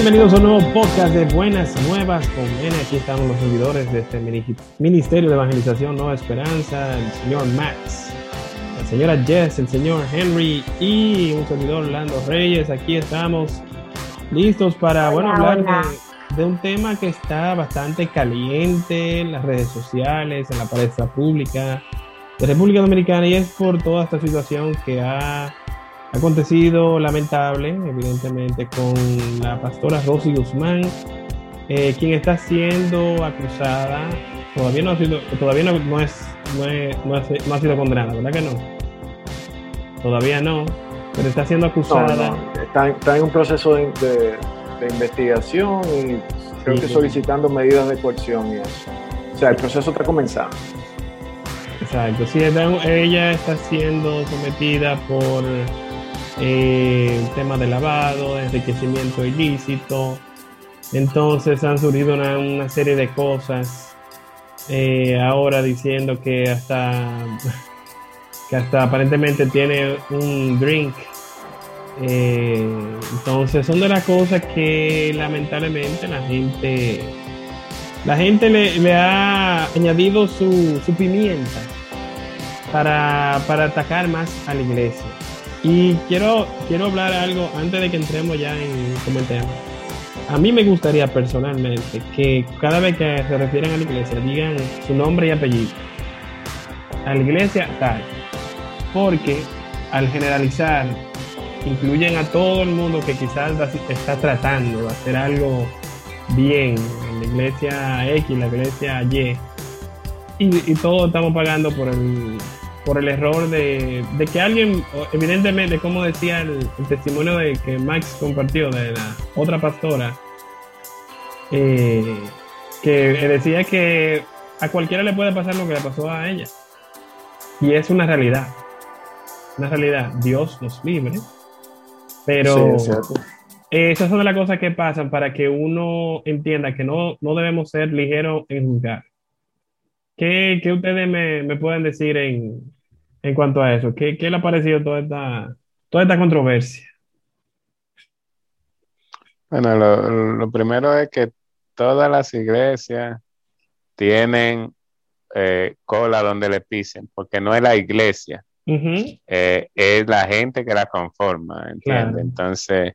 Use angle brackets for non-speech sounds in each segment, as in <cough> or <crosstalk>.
Bienvenidos a un nuevo podcast de Buenas Nuevas con N. Aquí estamos los servidores de este Ministerio de Evangelización Nueva Esperanza, el señor Max, la señora Jess, el señor Henry y un servidor Orlando Reyes. Aquí estamos listos para, bueno, hablar de, un tema que está bastante caliente en las redes sociales, en la palestra pública de República Dominicana y es por toda esta situación que ha acontecido lamentable, evidentemente, con la pastora Rosy Guzmán, eh, quien está siendo acusada, todavía no ha sido, todavía no, no es, no, ha sido condenada, ¿verdad que no? Todavía no, pero está siendo acusada. Está, en un proceso de, investigación y creo que solicitando medidas de coerción y eso. O sea, el proceso está comenzando. Exacto, sí, ella está siendo sometida por eh, tema de lavado, enriquecimiento ilícito. Entonces han surgido una, serie de cosas eh, ahora diciendo que hasta, que hasta aparentemente tiene un drink. Eh, entonces son de las cosas que lamentablemente la gente la gente le, ha añadido su, su pimienta para, para atacar más a la iglesia. Y quiero, quiero hablar algo antes de que entremos ya en el tema. A mí me gustaría personalmente que cada vez que se refieren a la iglesia digan su nombre y apellido. A la iglesia tal. Porque al generalizar incluyen a todo el mundo que quizás está tratando de hacer algo bien en la iglesia X, la iglesia Y. Y, y todos estamos pagando por el, por el error de, que alguien, evidentemente, como decía el, testimonio de que Max compartió de la otra pastora, eh, que decía que a cualquiera le puede pasar lo que le pasó a ella. Y es una realidad. Una realidad. Dios nos libre. Pero esas son de las cosas que pasan para que uno entienda que no, no debemos ser ligeros en juzgar. ¿Qué, qué ustedes me, me, pueden decir en, en cuanto a eso? ¿Qué, le ha parecido toda esta, toda esta controversia? Bueno, lo, primero es que todas las iglesias tienen eh, cola donde le pisen, porque no es la iglesia, eh, es la gente que la conforma, ¿entiendes? Entonces,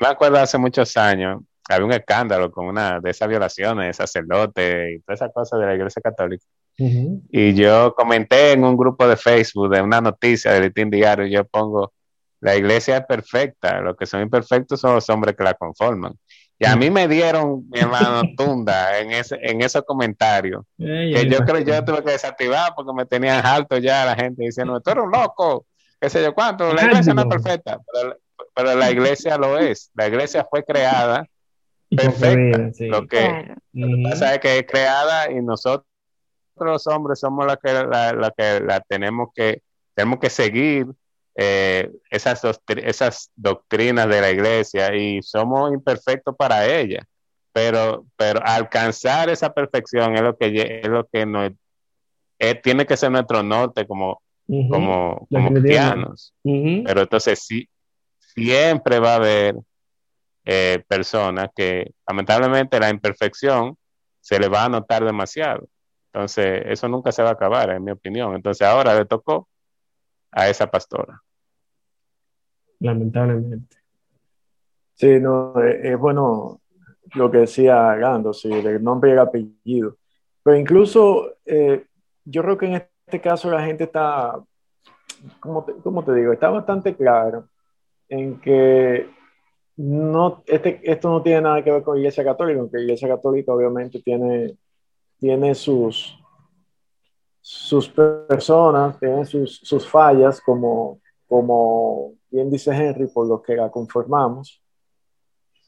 me acuerdo hace muchos años, había un escándalo con una de esas violaciones de sacerdote y todas esas cosas de la iglesia católica. Y yo comenté en un grupo de Facebook de una noticia del Litín Diario, yo pongo, la iglesia es perfecta, los que son imperfectos son los hombres que la conforman. Y a mí me dieron, mi hermano, <laughs> tunda en, ese, en esos comentarios. que yo creo que yo tuve que desactivar porque me tenían alto ya la gente diciendo, tú eres un loco, qué sé yo cuánto, la iglesia no es perfecta, pero, la iglesia lo es. La iglesia fue creada perfecta. Lo que pasa es que es creada y nosotros los hombres somos los que la, que la tenemos que tenemos que seguir eh, esas, esas doctrinas de la iglesia y somos imperfectos para ella. Pero, pero alcanzar esa perfección es lo que es lo que nos, tiene que ser nuestro norte como, como, como cristianos. Pero entonces sí, siempre va a haber eh, personas que lamentablemente la imperfección se le va a notar demasiado. Entonces, eso nunca se va a acabar, en mi opinión. Entonces, ahora le tocó a esa pastora. Lamentablemente. Sí, no, eh, es, bueno lo que decía Gando, sí, el nombre y el apellido. Pero incluso, eh, yo creo que en este caso la gente está, ¿cómo te, te digo? Está bastante claro en que no, este, esto no tiene nada que ver con Iglesia Católica, aunque Iglesia Católica obviamente tiene tiene sus, sus personas, tiene sus, sus fallas, como, como bien dice Henry, por lo que la conformamos.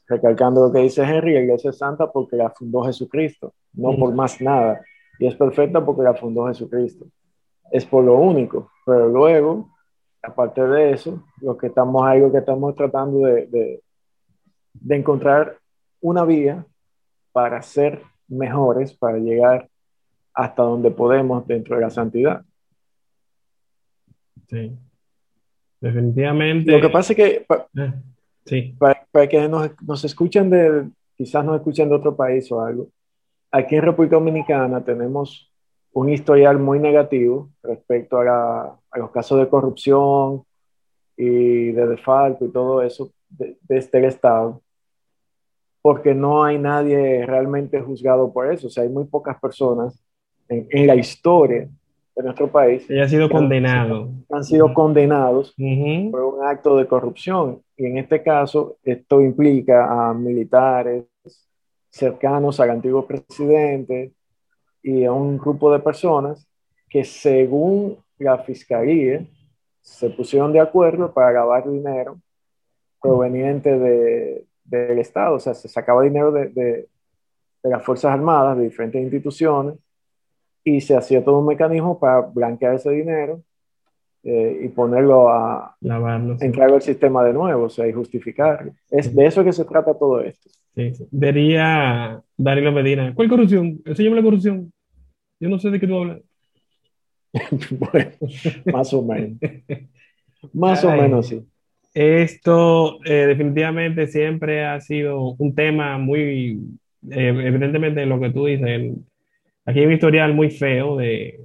Recalcando lo que dice Henry, la iglesia es santa porque la fundó Jesucristo, no por más nada. Y es perfecta porque la fundó Jesucristo. Es por lo único. Pero luego, aparte de eso, lo que estamos, algo que estamos tratando de, de, de encontrar una vía para ser mejores para llegar hasta donde podemos dentro de la santidad. Sí. Definitivamente. Lo que pasa es que, eh. Sí. Para, para que nos, nos escuchen de, quizás nos escuchen de otro país o algo, aquí en República Dominicana tenemos un historial muy negativo respecto a, a los casos de corrupción y de defalco y todo eso desde de este Estado, porque no hay nadie realmente juzgado por eso. O sea, hay muy pocas personas en, en la historia de nuestro país. Ella ha sido condenado. Han sido uh -huh. condenados uh -huh. por un acto de corrupción. Y en este caso, esto implica a militares cercanos al antiguo presidente y a un grupo de personas que según la fiscalía se pusieron de acuerdo para lavar dinero proveniente de, del Estado, o sea, se sacaba dinero de, de, de las Fuerzas Armadas, de diferentes instituciones, y se hacía todo un mecanismo para blanquear ese dinero eh, y ponerlo a Lavarlo, entrar al sistema de nuevo, o sea, y justificarlo. Es de eso que se trata todo esto. Sí, sí. Vería Danilo Medina. ¿Cuál corrupción? Enséñame la corrupción. Yo no sé de qué tú hablas. <laughs> bueno, más o menos. Más Ay, o menos, sí. Esto eh, definitivamente siempre ha sido un tema muy, eh, evidentemente lo que tú dices, el, aquí hay un historial muy feo de,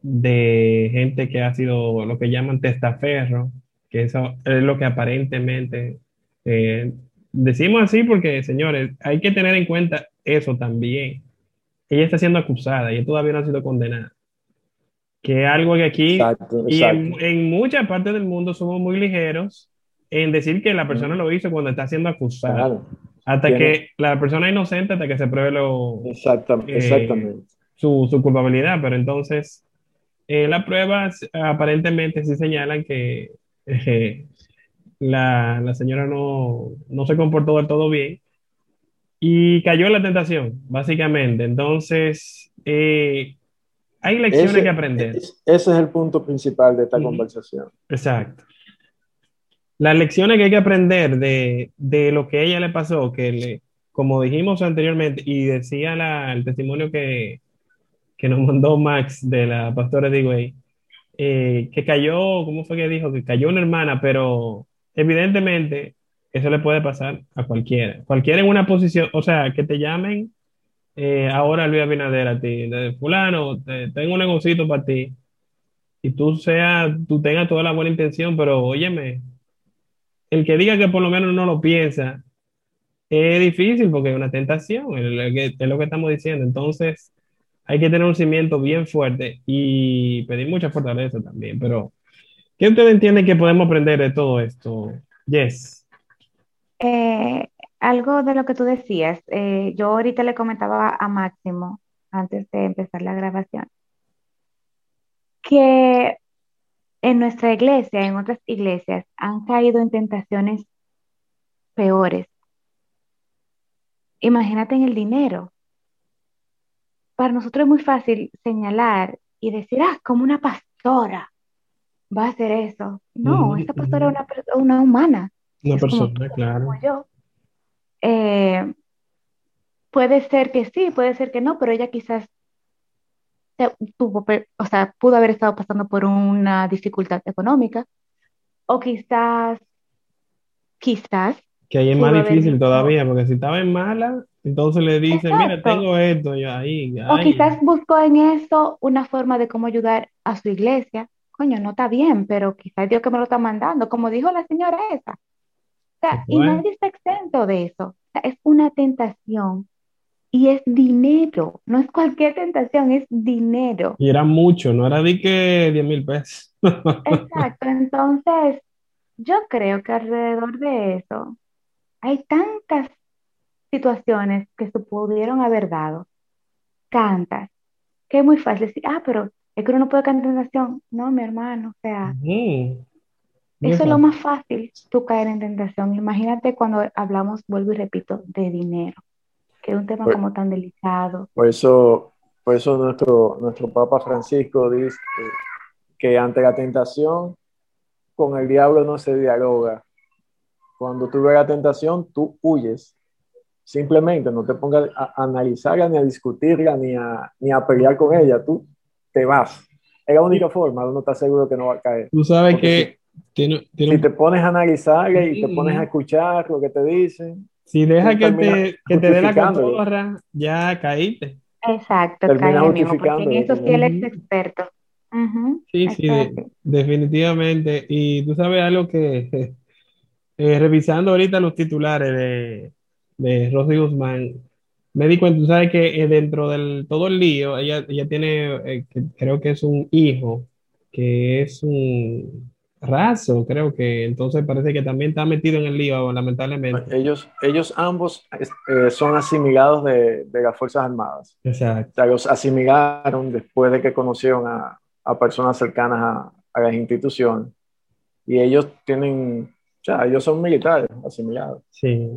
de gente que ha sido lo que llaman testaferro, que eso es lo que aparentemente eh, decimos así porque, señores, hay que tener en cuenta eso también. Ella está siendo acusada y ella todavía no ha sido condenada. Que algo que aquí exacto, y exacto. en, en, muchas partes del mundo somos muy ligeros en decir que la persona lo hizo cuando está siendo acusada. Claro. Hasta que la persona es inocente hasta que se pruebe lo, exactamente, eh, exactamente. Su, su, culpabilidad. Pero entonces, eh, las pruebas aparentemente sí señalan que eh, la, la, señora no, no se comportó del todo bien y cayó en la tentación, básicamente. Entonces, eh, hay lecciones ese, que aprender. Ese es el punto principal de esta uh -huh. conversación. Exacto. Las lecciones que hay que aprender de, de lo que a ella le pasó, que le, como dijimos anteriormente, y decía la, el testimonio que, que nos mandó Max de la pastora de eh, que cayó, ¿cómo fue que dijo? Que cayó una hermana, pero evidentemente eso le puede pasar a cualquiera. Cualquiera en una posición, o sea, que te llamen eh, ahora Luis Abinader a ti, de fulano, te, tengo un negocito para ti, y tú sea, tú tengas toda la buena intención, pero óyeme, el que diga que por lo menos no lo piensa, es difícil porque es una tentación, es lo que estamos diciendo. Entonces, hay que tener un cimiento bien fuerte y pedir mucha fortaleza también. Pero, ¿qué ustedes entienden que podemos aprender de todo esto? Yes. Eh, algo de lo que tú decías, eh, yo ahorita le comentaba a Máximo, antes de empezar la grabación, que en nuestra iglesia, en otras iglesias, han caído en tentaciones peores. Imagínate en el dinero. Para nosotros es muy fácil señalar y decir, ah, como una pastora va a hacer eso. No, esa pastora es una, una humana. Una es persona, como, claro. Como yo. Eh, puede ser que sí, puede ser que no, pero ella quizás tuvo, o sea, pudo haber estado pasando por una dificultad económica, o quizás, quizás. Que ahí es más difícil todavía, porque si estaba en mala, entonces le dicen, mira, tengo esto, y ahí. O quizás buscó en eso una forma de cómo ayudar a su iglesia. Coño, no está bien, pero quizás Dios que me lo está mandando, como dijo la señora esa. O sea, y nadie está exento de eso. O sea, es una tentación y es dinero, no es cualquier tentación, es dinero. Y era mucho, no era de que 10 mil pesos. Exacto, <laughs> entonces yo creo que alrededor de eso hay tantas situaciones que se pudieron haber dado, tantas, que es muy fácil decir, ah, pero es que uno no puede caer en tentación. No, mi hermano, o sea, mm. eso es lo más fácil, tú caer en tentación. Imagínate cuando hablamos, vuelvo y repito, de dinero que es un tema por, como tan delicado. Por eso, por eso nuestro, nuestro Papa Francisco dice que ante la tentación, con el diablo no se dialoga. Cuando tú ves la tentación, tú huyes. Simplemente no te pongas a, analizarla, ni a discutirla, ni a, ni a pelear con ella. Tú te vas. Es la única forma de uno estar seguro que no va a caer. Tú sabes que, si te pones a analizar y te pones a escuchar lo que te dicen. Si deja que te, que te dé la cotorra, ya caíste. Exacto, termina porque en eso sí él es experto. sí, sí, definitivamente. Y tú sabes algo que, <laughs> eh, revisando ahorita los titulares de, de Rosy Guzmán, me di cuenta, tú sabes que eh, dentro del todo el lío, ella, ella tiene, eh, creo que es un hijo, que es un raso, creo que entonces parece que también está metido en el lío, lamentablemente. Ellos, ellos ambos eh, son asimilados de, de, las Fuerzas Armadas. Exacto. O sea, los asimilaron después de que conocieron a, a personas cercanas a, a, las instituciones. Y ellos tienen, o sea, ellos son militares asimilados. Sí.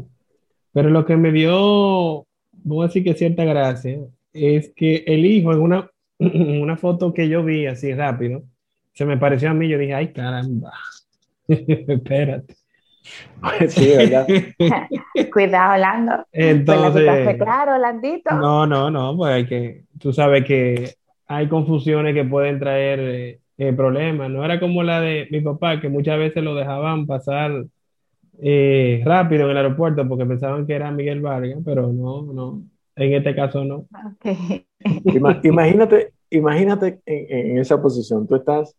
Pero lo que me dio, voy a decir que cierta gracia, es que el hijo en una, <clears throat> en una foto que yo vi así rápido, se me pareció a mí, yo dije, ay, caramba, <laughs> espérate. Sí, ¿verdad? <laughs> Cuidado, Orlando. Entonces, claro, Landito. No, no, no, pues hay que, tú sabes que hay confusiones que pueden traer eh, eh, problemas. No era como la de mi papá, que muchas veces lo dejaban pasar eh, rápido en el aeropuerto porque pensaban que era Miguel Vargas, pero no, no, en este caso no. Okay. Imagínate, imagínate en, en, esa posición, tú estás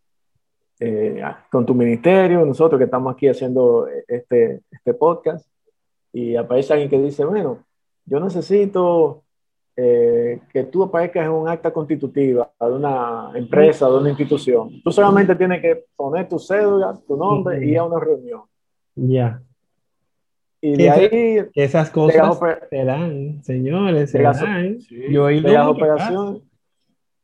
eh, con tu ministerio, nosotros que estamos aquí haciendo este, este podcast, y aparece alguien que dice, bueno, yo necesito eh, que tú aparezcas en un acta constitutiva de una empresa, de una institución. Tú solamente tienes que poner tu cédula, tu nombre y ir a una reunión. Ya. Y de ahí... Que esas cosas se dan, señores, se dan. yo he ido operaciones,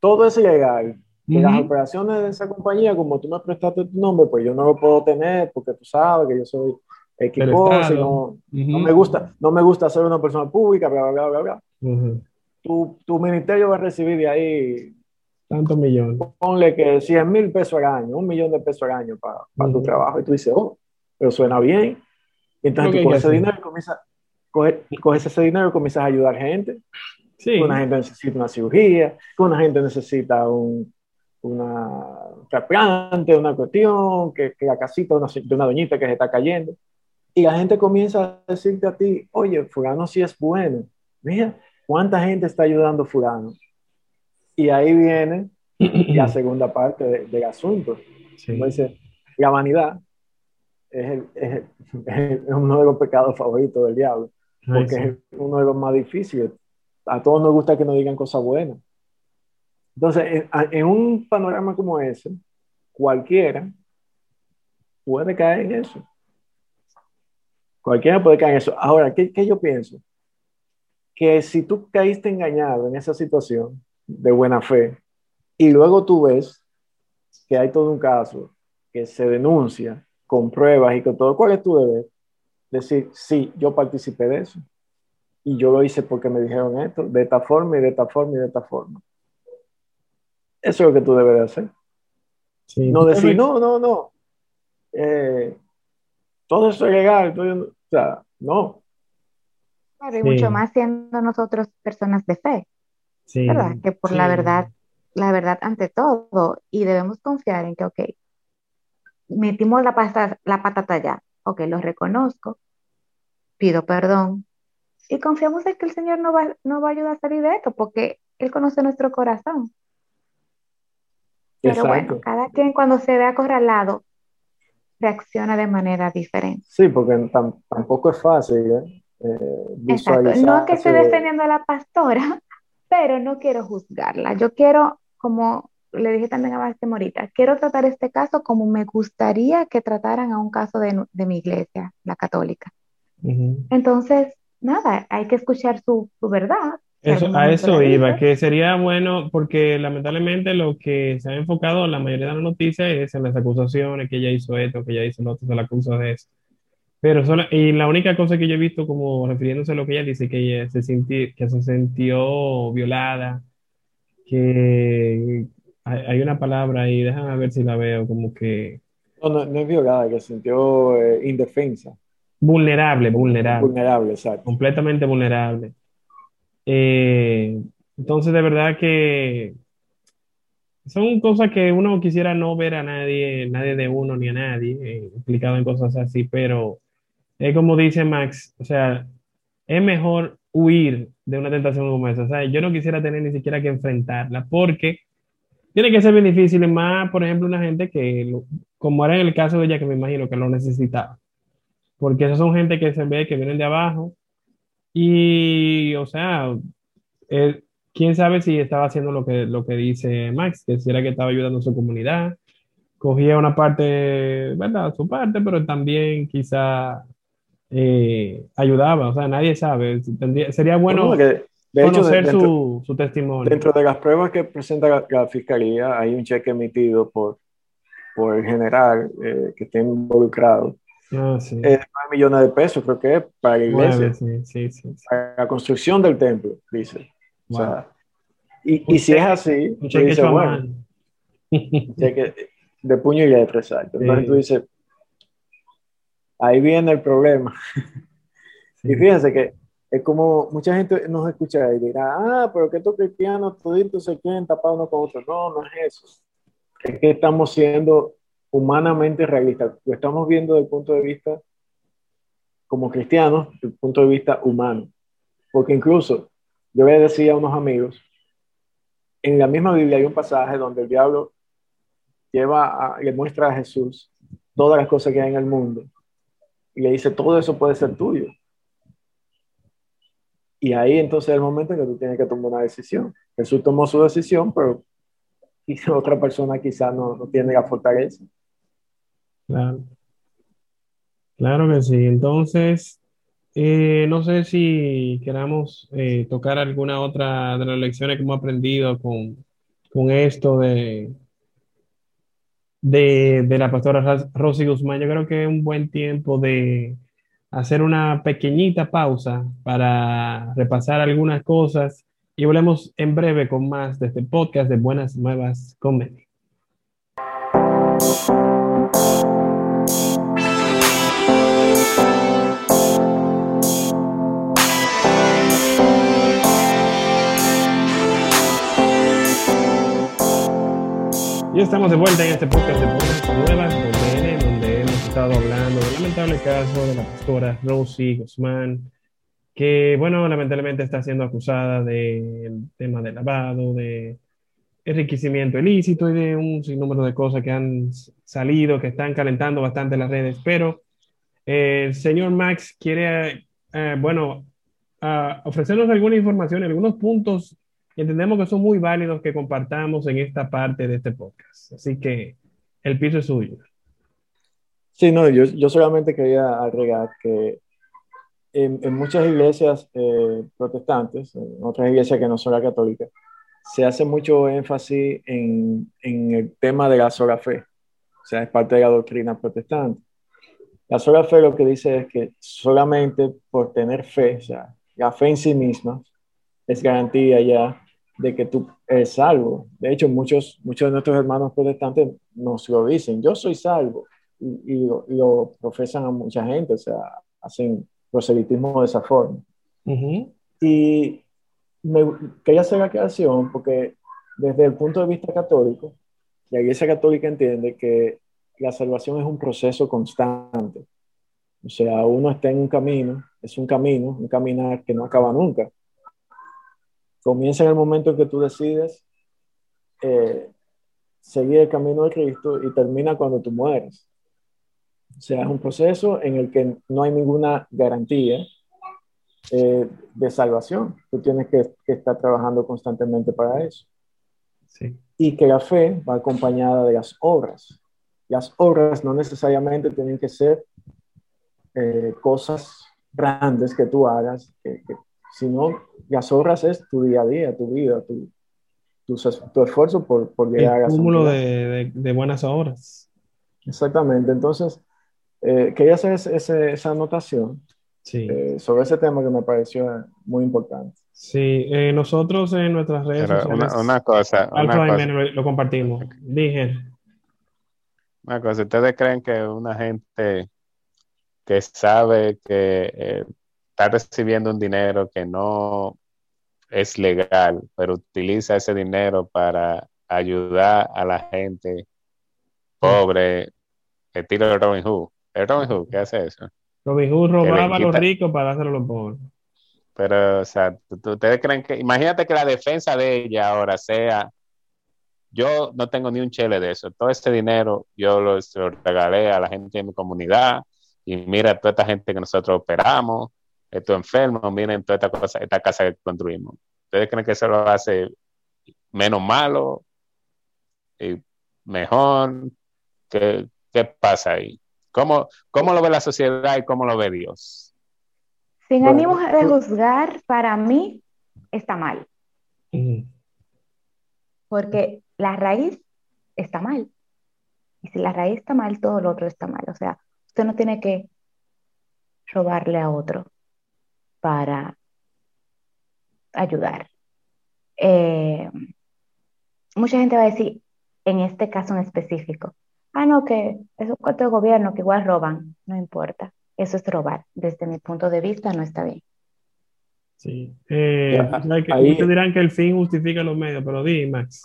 todo es ilegal. Y las operaciones de esa compañía, como tú me prestaste tu nombre, pues yo no lo puedo tener porque tú sabes que yo soy equipo, no, no, me gusta, no me gusta ser una persona pública, bla, bla, bla, bla. tu, tu, ministerio va a recibir de ahí tantos millones. Ponle que 100 mil pesos al año, un millón de pesos al año para, para tu trabajo. Y tú dices, oh, pero suena bien. Y entonces tú coges ese dinero y comienzas, coges, coges ese dinero y comienzas a ayudar gente. Sí. Una gente necesita una cirugía, una gente necesita un, una trasplante, una cuestión, que, que la casita de una, de una, doñita que se está cayendo. Y la gente comienza a decirte a ti, oye, fulano sí es bueno. Mira, ¿cuánta gente está ayudando fulano? Y ahí viene la <clears throat> segunda parte de, del asunto. Sí. dice, la vanidad es, el, es, <laughs> es, uno de los pecados favoritos del diablo, porque Ay, sí. es uno de los más difíciles. A todos nos gusta que nos digan cosas buenas. Entonces, en, en, un panorama como ese, cualquiera puede caer en eso. Cualquiera puede caer en eso. Ahora, ¿qué, qué yo pienso? Que si tú caíste engañado en esa situación de buena fe y luego tú ves que hay todo un caso que se denuncia con pruebas y con todo, ¿cuál es tu deber? Decir, sí, yo participé de eso. Y yo lo hice porque me dijeron esto, de esta forma y de esta forma y de esta forma. Eso es lo que tú debes de hacer. Sí. No decir, no, no, no. Eh, todo eso es legal. Todo, o sea, no. Claro, y sí. mucho más siendo nosotros personas de fe. Sí. ¿Verdad? Que por la verdad, la verdad ante todo. Y debemos confiar en que, ok, metimos la, pasta, la patata ya. Ok, lo reconozco. Pido perdón. Y confiamos en que el Señor no va, no va a ayudar a salir de esto porque Él conoce nuestro corazón. Pero Exacto. bueno, cada quien cuando se ve acorralado reacciona de manera diferente. Sí, porque tam tampoco es fácil ¿eh? Eh, Exacto. No es que esté defendiendo a la pastora, <laughs> pero no quiero juzgarla. Yo quiero, como le dije también a Basti Morita, quiero tratar este caso como me gustaría que trataran a un caso de, de mi iglesia, la católica. Uh -huh. Entonces, nada, hay que escuchar su, su verdad, eso, a eso iba, que sería bueno, porque lamentablemente lo que se ha enfocado la mayoría de las noticias es en las acusaciones, que ella hizo esto, que ella hizo lo otro, se la acusa de eso. Pero solo, y la única cosa que yo he visto como refiriéndose a lo que ella dice, que ella se, sintió, que se sintió violada, que hay, hay, una palabra ahí, déjame ver si la veo, como que... No, no, no es violada, que se sintió eh, indefensa. Vulnerable, vulnerable. Vulnerable, exacto. Completamente vulnerable. Eh, entonces, de verdad que son cosas que uno quisiera no ver a nadie, nadie de uno ni a nadie eh, implicado en cosas así, pero es como dice Max, o sea, es mejor huir de una tentación como esa. O yo no quisiera tener ni siquiera que enfrentarla porque tiene que ser bien difícil, más, por ejemplo, una gente que, como era en el caso de ella, que me imagino que lo necesitaba. Porque esas son gente que se ve que vienen de abajo y, o sea, eh, quién sabe si estaba haciendo lo que, lo que dice Max, que si era que estaba ayudando a su comunidad, cogía una parte, ¿verdad? Su parte, pero también quizá eh, ayudaba, o sea, nadie sabe. sería bueno de conocer su, su, testimonio. Dentro de las pruebas que presenta la, fiscalía, hay un cheque emitido por, por el general eh, que está involucrado. Ah, sí. 9 millones de pesos, creo que es para la iglesia. sí, sí, para la construcción del templo, dice. O sea, y, y si es así, dice, bueno, cheque de puño y letra, exacto. Entonces tú dices, ahí viene el problema. Y fíjense que es como mucha gente nos escucha y dirá, ah, pero que estos cristianos toditos se quieren tapar uno con otro. No, no es eso. Es que estamos siendo humanamente realistas. Lo estamos viendo desde el punto de vista, como cristianos, desde el punto de vista humano. Porque incluso, yo le decía a unos amigos, en la misma Biblia hay un pasaje donde el diablo lleva a, le muestra a Jesús todas las cosas que hay en el mundo y le dice, todo eso puede ser tuyo. Y ahí entonces es el momento en que tú tienes que tomar una decisión. Jesús tomó su decisión, pero <laughs> otra persona quizás no, no, tiene la fortaleza. Claro. Claro que sí. Entonces, eh, no sé si queramos eh, tocar alguna otra de las lecciones que hemos aprendido con, con esto de, de, de, la pastora Rosy Guzmán. Yo creo que es un buen tiempo de hacer una pequeñita pausa para repasar algunas cosas y volvemos en breve con más de este podcast de Buenas Nuevas Comedy. Ya estamos de vuelta en este podcast de Buenas Nuevas, donde, donde hemos estado hablando del lamentable caso de la pastora Rosie Guzmán, que, bueno, lamentablemente está siendo acusada del tema de lavado, de enriquecimiento ilícito y de un sinnúmero de cosas que han salido, que están calentando bastante las redes. Pero eh, el señor Max quiere, eh, bueno, ofrecernos alguna información, algunos puntos entendemos que son muy válidos que compartamos en esta parte de este podcast. Así que el piso es suyo. Sí, no, yo, yo solamente quería agregar que en, en muchas iglesias eh, protestantes, en otras iglesias que no son la católica, se hace mucho énfasis en, en, el tema de la sola fe. O sea, es parte de la doctrina protestante. La sola fe lo que dice es que solamente por tener fe, o sea, la fe en sí misma, es garantía ya de que tú eres salvo. De hecho, muchos, muchos de nuestros hermanos protestantes nos lo dicen, yo soy salvo, y, lo, profesan a mucha gente, o sea, hacen proselitismo de esa forma. Y me quería hacer la aclaración porque desde el punto de vista católico, la Iglesia Católica entiende que la salvación es un proceso constante. O sea, uno está en un camino, es un camino, un caminar que no acaba nunca comienza en el momento en que tú decides eh, seguir el camino de Cristo y termina cuando tú mueres. O sea, es un proceso en el que no hay ninguna garantía eh, de salvación. Tú tienes que, estar trabajando constantemente para eso. Y que la fe va acompañada de las obras. Las obras no necesariamente tienen que ser eh, cosas grandes que tú hagas, que, sino las obras es tu día a día, tu vida, tu, tu, esfuerzo por, por llegar a El cúmulo de, de, buenas obras. Exactamente, entonces eh, quería hacer esa anotación sí. Eh, sobre ese tema que me pareció muy importante. Sí, eh, nosotros en nuestras redes sociales. Una, cosa. Una Lo, compartimos. Dije. Una cosa, ¿ustedes creen que una gente que sabe que está recibiendo un dinero que no es legal, pero utiliza ese dinero para ayudar a la gente pobre, estilo de Robin Hood. ¿Es Robin Hood que hace eso? Robin Hood robaba a los ricos para hacerlo a los pobres. Pero, o sea, ustedes creen que, imagínate que la defensa de ella ahora sea, yo no tengo ni un chele de eso, todo este dinero yo lo, regalé a la gente de mi comunidad y mira toda esta gente que nosotros operamos, estos enfermos, miren toda esta cosa, esta casa que construimos. ¿Ustedes creen que eso lo hace menos malo y mejor? ¿Qué, qué pasa ahí? ¿Cómo, ¿Cómo lo ve la sociedad y cómo lo ve Dios? Sin ánimo de juzgar, para mí está mal. Porque la raíz está mal. Y si la raíz está mal, todo lo otro está mal. O sea, usted no tiene que robarle a otro para ayudar. Eh, mucha gente va a decir, en este caso en específico, ah, no, que es un cuarto de gobierno que igual roban, no importa. Eso es robar. Desde mi punto de vista no está bien. Sí. Eh, ahí, dirán que el fin justifica los medios, pero di, Max.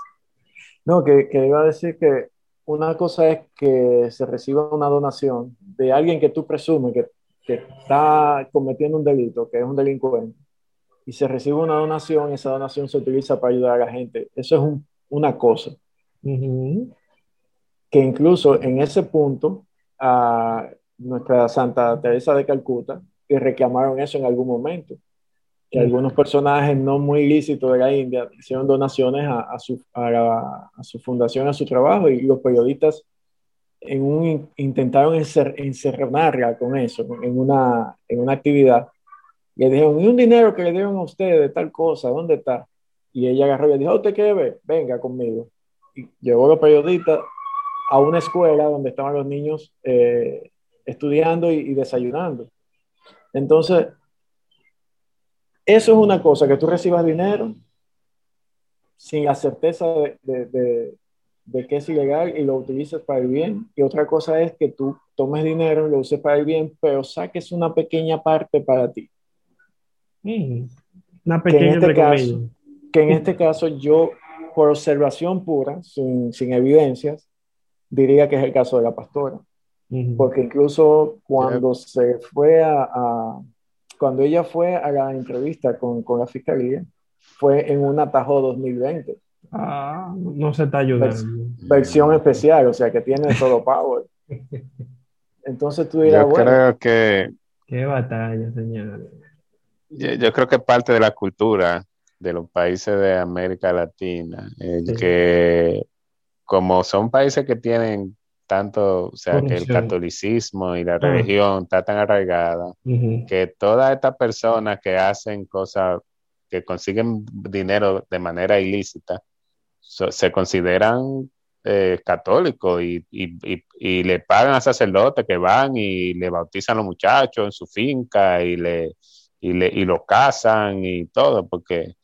No, que, que, iba a decir que una cosa es que se reciba una donación de alguien que tú presumes que, que está cometiendo un delito, que es un delincuente, y se recibe una donación y esa donación se utiliza para ayudar a la gente. Eso es una cosa. Que incluso en ese punto, uh, nuestra Santa Teresa de Calcuta, que reclamaron eso en algún momento, que algunos personajes no muy ilícitos de la India hicieron donaciones a, su, a, su, fundación, a su trabajo, y los periodistas en un, intentaron encer, encerrarla con eso, en una, en una actividad. Y le dijeron, ¿y un dinero que le dieron a ustedes de tal cosa? ¿Dónde está? Y ella agarró y le dijo, ¿usted quiere ver? Venga conmigo. Y llevó a los periodistas a una escuela donde estaban los niños eh, estudiando y, desayunando. Entonces, eso es una cosa, que tú recibas dinero sin la certeza de, que es ilegal y lo utilices para el bien. Y otra cosa es que tú tomes dinero y lo uses para el bien, pero saques una pequeña parte para ti. Mm, una pequeña que en, este caso, que en este caso yo, por observación pura, sin, sin evidencias, diría que es el caso de la pastora. Porque incluso cuando se fue a, cuando ella fue a la entrevista con, con, la fiscalía, fue en un atajo 2020. Ah, no se está ayudando. versión especial, o sea que tiene todo power. <laughs> Entonces tú dirás, yo creo que... Qué batalla, señor. Yo, creo que parte de la cultura de los países de América Latina, es que como son países que tienen tanto, o sea, que el catolicismo y la ah. religión está tan arraigada que todas estas personas que hacen cosas, que consiguen dinero de manera ilícita, se consideran eh, católicos y, y, le pagan a sacerdotes que van y le bautizan a los muchachos en su finca y le, y le y lo casan y todo, porque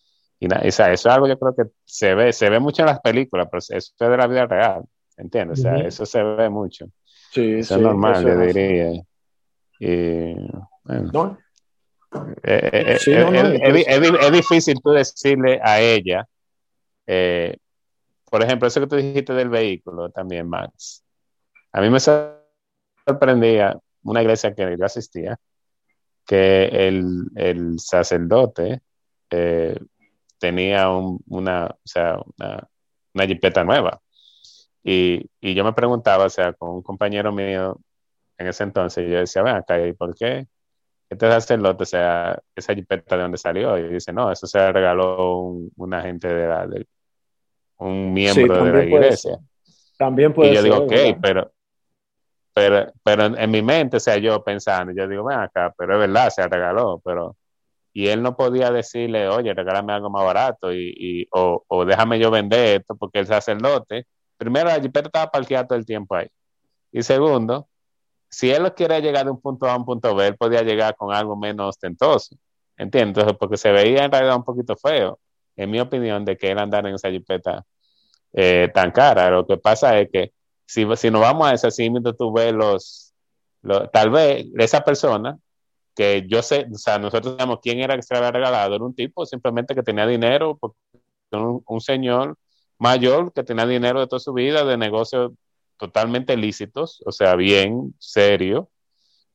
y, eso es algo yo creo que se ve, se ve mucho en las películas, pero eso es de la vida real. ¿Entiendes? O sea, eso se ve mucho. Sí, eso es normal, yo diría. Y, bueno. es, difícil tú decirle a ella, eh, por ejemplo, eso que tú dijiste del vehículo también, Max. A mí me sorprendía una iglesia que yo asistía, que el, el sacerdote eh, tenía una, o sea, una, una jipeta nueva. Y, y, yo me preguntaba, o sea, con un compañero mío en ese entonces, yo decía, ven acá, ¿y por qué? Este sacerdote, o sea, esa jipeta de dónde salió? Y dice, no, eso se regaló un, un agente de la, de, un miembro de la iglesia. También puede y yo digo, ok, pero, pero, pero en, mi mente, o sea, yo pensando, yo digo, ven acá, pero es verdad, se regaló, pero y él no podía decirle, oye, regálame algo más barato y, y o, o, déjame yo vender esto, porque el sacerdote primero, la jipeta estaba parqueada todo el tiempo ahí. Y segundo, si él quiere llegar de un punto A a un punto B, él podía llegar con algo menos ostentoso. ¿Entiendes? Porque se veía en realidad un poquito feo, en mi opinión, de que él andara en esa jipeta eh, tan cara. Lo que pasa es que si, si nos vamos a ese seguimiento, tú ves los, tal vez esa persona que yo sé, o sea, nosotros sabemos quién era que se le había regalado, era un tipo simplemente que tenía dinero, un, un señor mayor que tenía dinero de toda su vida de negocios totalmente lícitos, o sea, bien serio,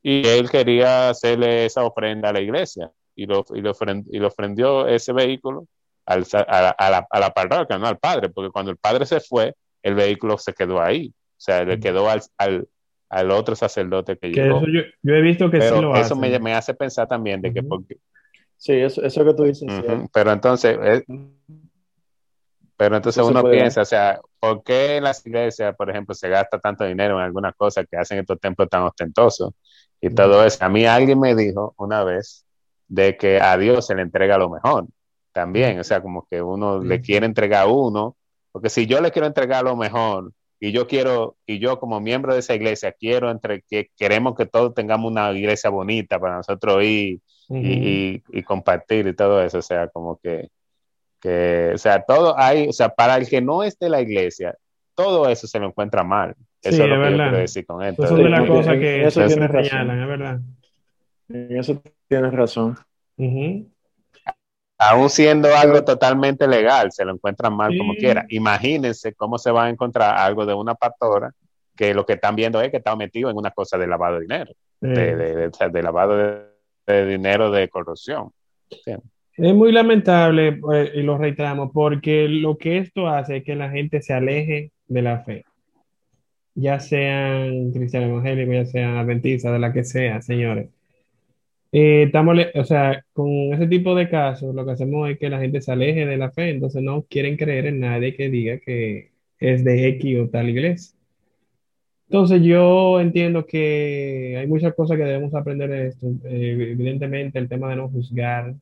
y él quería hacerle esa ofrenda a la iglesia y lo, y lo, y ofrendió ese vehículo al, a, la, a, la, parroquia, no al padre, porque cuando el padre se fue, el vehículo se quedó ahí, o sea, le quedó al, al, al otro sacerdote que, llegó. yo, yo, he visto que Pero sí lo eso me, me, hace pensar también de que porque... Sí, eso, eso que tú dices. Pero entonces, pero entonces uno piensa, o sea, ¿por qué en las iglesias, por ejemplo, se gasta tanto dinero en algunas cosas que hacen estos templos tan ostentosos y todo eso? A mí alguien me dijo una vez de que a Dios se le entrega lo mejor también, o sea, como que uno le quiere entregar a uno, porque si yo le quiero entregar lo mejor y yo quiero, y yo como miembro de esa iglesia quiero entre que queremos que todos tengamos una iglesia bonita para nosotros ir y, y, compartir y todo eso, o sea, como que, que, o sea, todo hay, o sea, para el que no esté la iglesia, todo eso se lo encuentra mal. Eso es lo que yo quiero decir con esto. Eso es de las cosas que eso tienes señalan, es verdad. En eso tienes razón. Aún siendo algo totalmente legal, se lo encuentran mal como quiera. Imagínense cómo se va a encontrar algo de una pastora que lo que están viendo es que está metido en una cosa de lavado de dinero, de, de, lavado de, dinero de corrupción. Es muy lamentable, pues, y lo reiteramos, porque lo que esto hace es que la gente se aleje de la fe, ya sean cristianos evangélicos, ya sean adventistas, de la que sea, señores. Eh, estamos, o sea, con ese tipo de casos, lo que hacemos es que la gente se aleje de la fe, entonces no quieren creer en nadie que diga que es de X o tal iglesia. Entonces yo entiendo que hay muchas cosas que debemos aprender de esto. Eh, evidentemente el tema de no juzgar,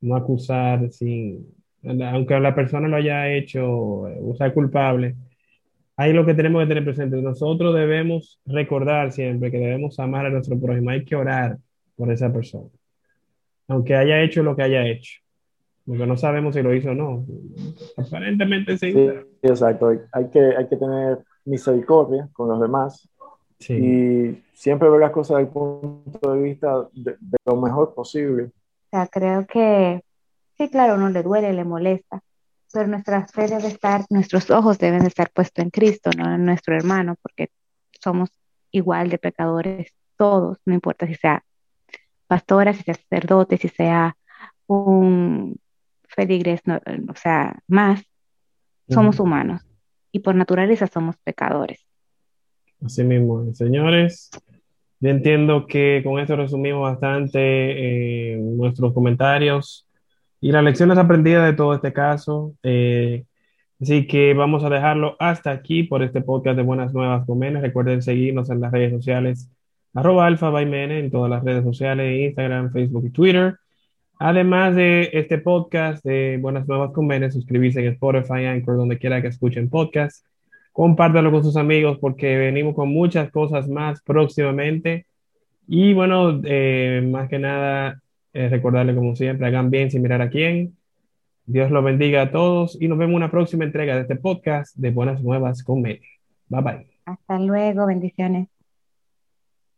no acusar, sin, aunque la persona lo haya hecho, usar culpable. Ahí lo que tenemos que tener presente. Nosotros debemos recordar siempre que debemos amar a nuestro prójimo. Hay que orar por esa persona. Aunque haya hecho lo que haya hecho. Porque no sabemos si lo hizo o no. Aparentemente sí. sí exacto. Hay que, hay que tener misericordia con los demás. Sí. Y siempre ver las cosas desde el punto de vista de, lo mejor posible. O sea, creo que sí, claro, uno le duele, le molesta, pero nuestra fe debe estar, nuestros ojos deben estar puestos en Cristo, no en nuestro hermano, porque somos igual de pecadores todos, no importa si sea pastora, si sea sacerdote, si sea un feligres, o sea, más, somos humanos y por naturaleza somos pecadores. Así mismo, señores. Yo entiendo que con esto resumimos bastante eh, nuestros comentarios y las lecciones aprendidas de todo este caso. Eh, así que vamos a dejarlo hasta aquí por este podcast de Buenas Nuevas con Recuerden seguirnos en las redes sociales arroba alfa by Mene en todas las redes sociales, Instagram, Facebook y Twitter. Además de este podcast de Buenas Nuevas con Mene, suscribirse en Spotify, Anchor, donde quiera que escuchen podcast. Compártanlo con sus amigos porque venimos con muchas cosas más próximamente. Y bueno, eh, más que nada, eh, recordarle como siempre, hagan bien sin mirar a quién. Dios los bendiga a todos y nos vemos en una próxima entrega de este podcast de Buenas Nuevas con Mene. Bye bye. Hasta luego, bendiciones.